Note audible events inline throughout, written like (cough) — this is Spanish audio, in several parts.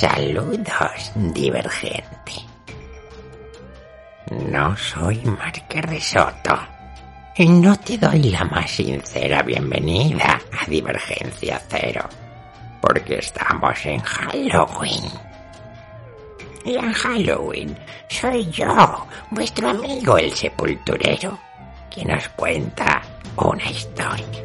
Saludos, divergente. No soy Marque Risotto y no te doy la más sincera bienvenida a Divergencia Cero, porque estamos en Halloween. Y en Halloween soy yo, vuestro amigo el sepulturero, quien os cuenta una historia.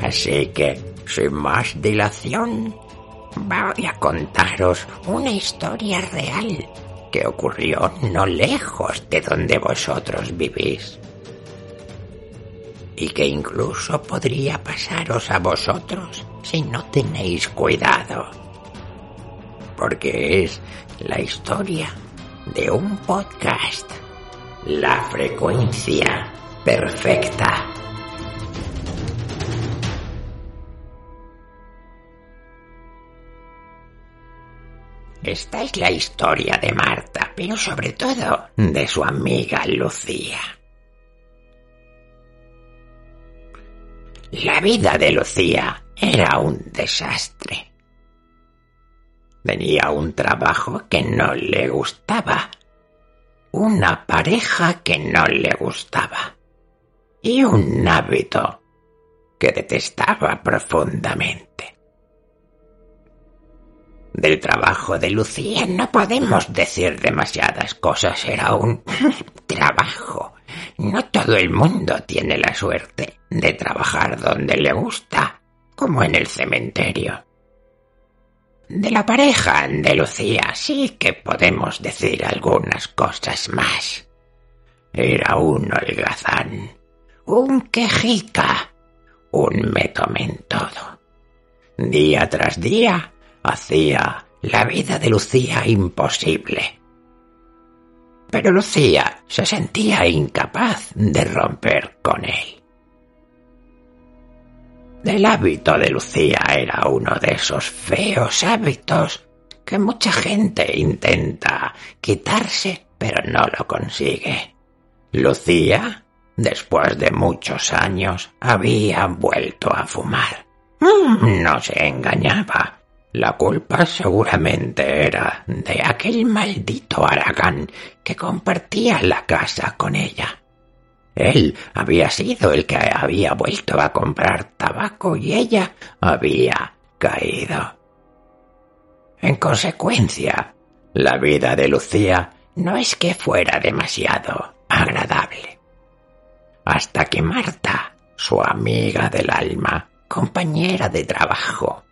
Así que, sin más dilación, voy a contaros una historia real que ocurrió no lejos de donde vosotros vivís. Y que incluso podría pasaros a vosotros si no tenéis cuidado. Porque es la historia de un podcast. La frecuencia perfecta. Esta es la historia de Marta, pero sobre todo de su amiga Lucía. La vida de Lucía era un desastre. Tenía un trabajo que no le gustaba, una pareja que no le gustaba y un hábito que detestaba profundamente. Del trabajo de Lucía no podemos decir demasiadas cosas, era un (laughs) trabajo. No todo el mundo tiene la suerte de trabajar donde le gusta, como en el cementerio. De la pareja de Lucía sí que podemos decir algunas cosas más. Era un holgazán, un quejica, un en todo. Día tras día hacía la vida de Lucía imposible. Pero Lucía se sentía incapaz de romper con él. El hábito de Lucía era uno de esos feos hábitos que mucha gente intenta quitarse pero no lo consigue. Lucía, después de muchos años, había vuelto a fumar. Mm, no se engañaba. La culpa seguramente era de aquel maldito Aragán que compartía la casa con ella. Él había sido el que había vuelto a comprar tabaco y ella había caído. En consecuencia, la vida de Lucía no es que fuera demasiado agradable. Hasta que Marta, su amiga del alma, compañera de trabajo,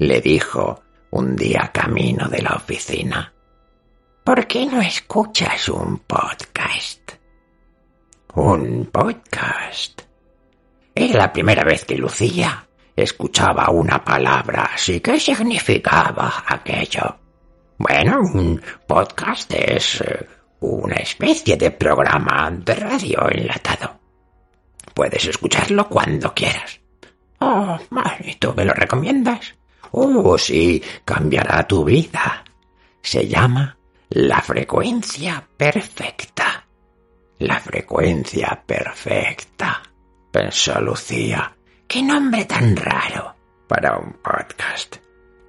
le dijo un día camino de la oficina. ¿Por qué no escuchas un podcast? Un podcast. Era la primera vez que Lucía escuchaba una palabra así. ¿Qué significaba aquello? Bueno, un podcast es eh, una especie de programa de radio enlatado. Puedes escucharlo cuando quieras. Oh, ¿y tú me lo recomiendas? Oh, sí, cambiará tu vida. Se llama la frecuencia perfecta. La frecuencia perfecta. Pensó Lucía. ¿Qué nombre tan raro para un podcast?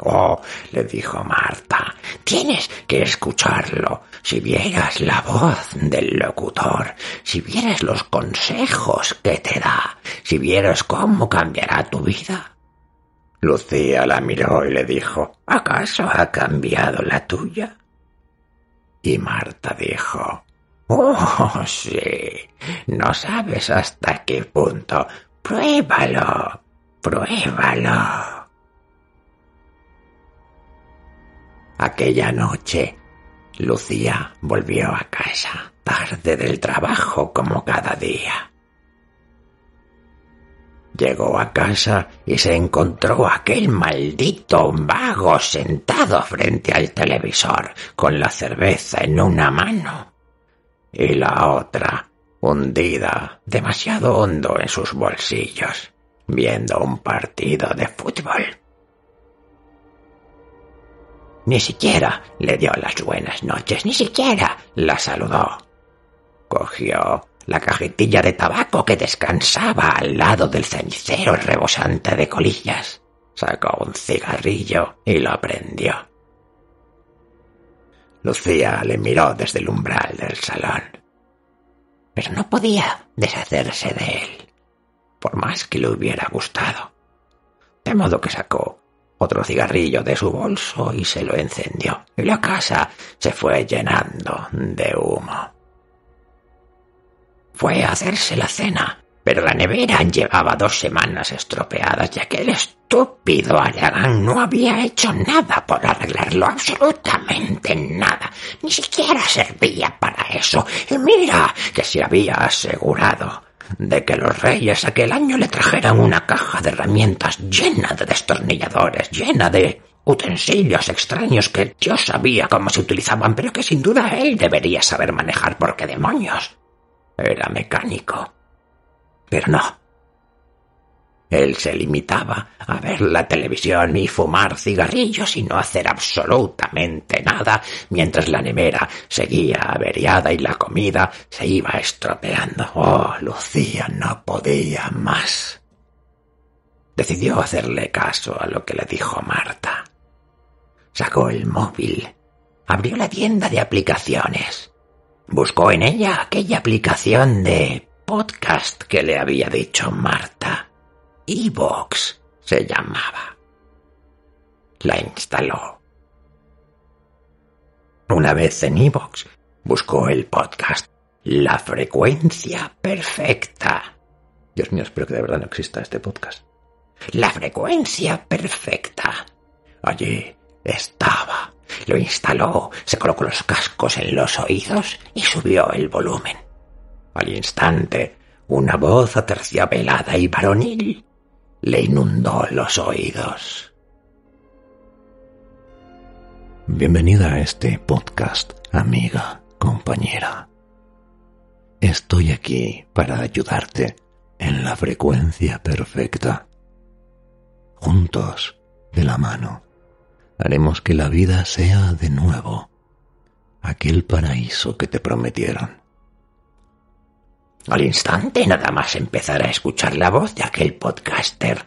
Oh, le dijo Marta, tienes que escucharlo. Si vieras la voz del locutor, si vieras los consejos que te da, si vieras cómo cambiará tu vida, Lucía la miró y le dijo, ¿acaso ha cambiado la tuya? Y Marta dijo, Oh, sí, no sabes hasta qué punto. Pruébalo, pruébalo. Aquella noche, Lucía volvió a casa tarde del trabajo como cada día. Llegó a casa y se encontró aquel maldito vago sentado frente al televisor con la cerveza en una mano y la otra hundida demasiado hondo en sus bolsillos viendo un partido de fútbol. Ni siquiera le dio las buenas noches, ni siquiera la saludó. Cogió la cajetilla de tabaco que descansaba al lado del cenicero rebosante de colillas. Sacó un cigarrillo y lo prendió. Lucía le miró desde el umbral del salón. Pero no podía deshacerse de él, por más que le hubiera gustado. De modo que sacó otro cigarrillo de su bolso y se lo encendió, y la casa se fue llenando de humo. Fue a hacerse la cena pero la nevera llevaba dos semanas estropeadas ya que el estúpido Aragán no había hecho nada por arreglarlo, absolutamente nada. Ni siquiera servía para eso. Y mira que se había asegurado de que los reyes aquel año le trajeran una caja de herramientas llena de destornilladores, llena de utensilios extraños que yo sabía cómo se utilizaban, pero que sin duda él debería saber manejar porque demonios. Era mecánico pero no. Él se limitaba a ver la televisión y fumar cigarrillos y no hacer absolutamente nada mientras la nevera seguía averiada y la comida se iba estropeando. Oh, Lucía no podía más. Decidió hacerle caso a lo que le dijo Marta. Sacó el móvil, abrió la tienda de aplicaciones, buscó en ella aquella aplicación de podcast que le había dicho Marta. Evox se llamaba. La instaló. Una vez en Evox, buscó el podcast La frecuencia perfecta. Dios mío, espero que de verdad no exista este podcast. La frecuencia perfecta. Allí estaba. Lo instaló, se colocó los cascos en los oídos y subió el volumen. Al instante, una voz aterciopelada y varonil le inundó los oídos. Bienvenida a este podcast, amiga, compañera. Estoy aquí para ayudarte en la frecuencia perfecta. Juntos, de la mano, haremos que la vida sea de nuevo aquel paraíso que te prometieron. Al instante, nada más empezar a escuchar la voz de aquel podcaster,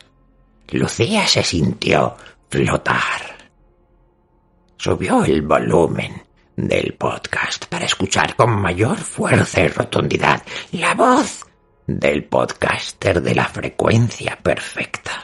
Lucía se sintió flotar. Subió el volumen del podcast para escuchar con mayor fuerza y rotundidad la voz del podcaster de la frecuencia perfecta.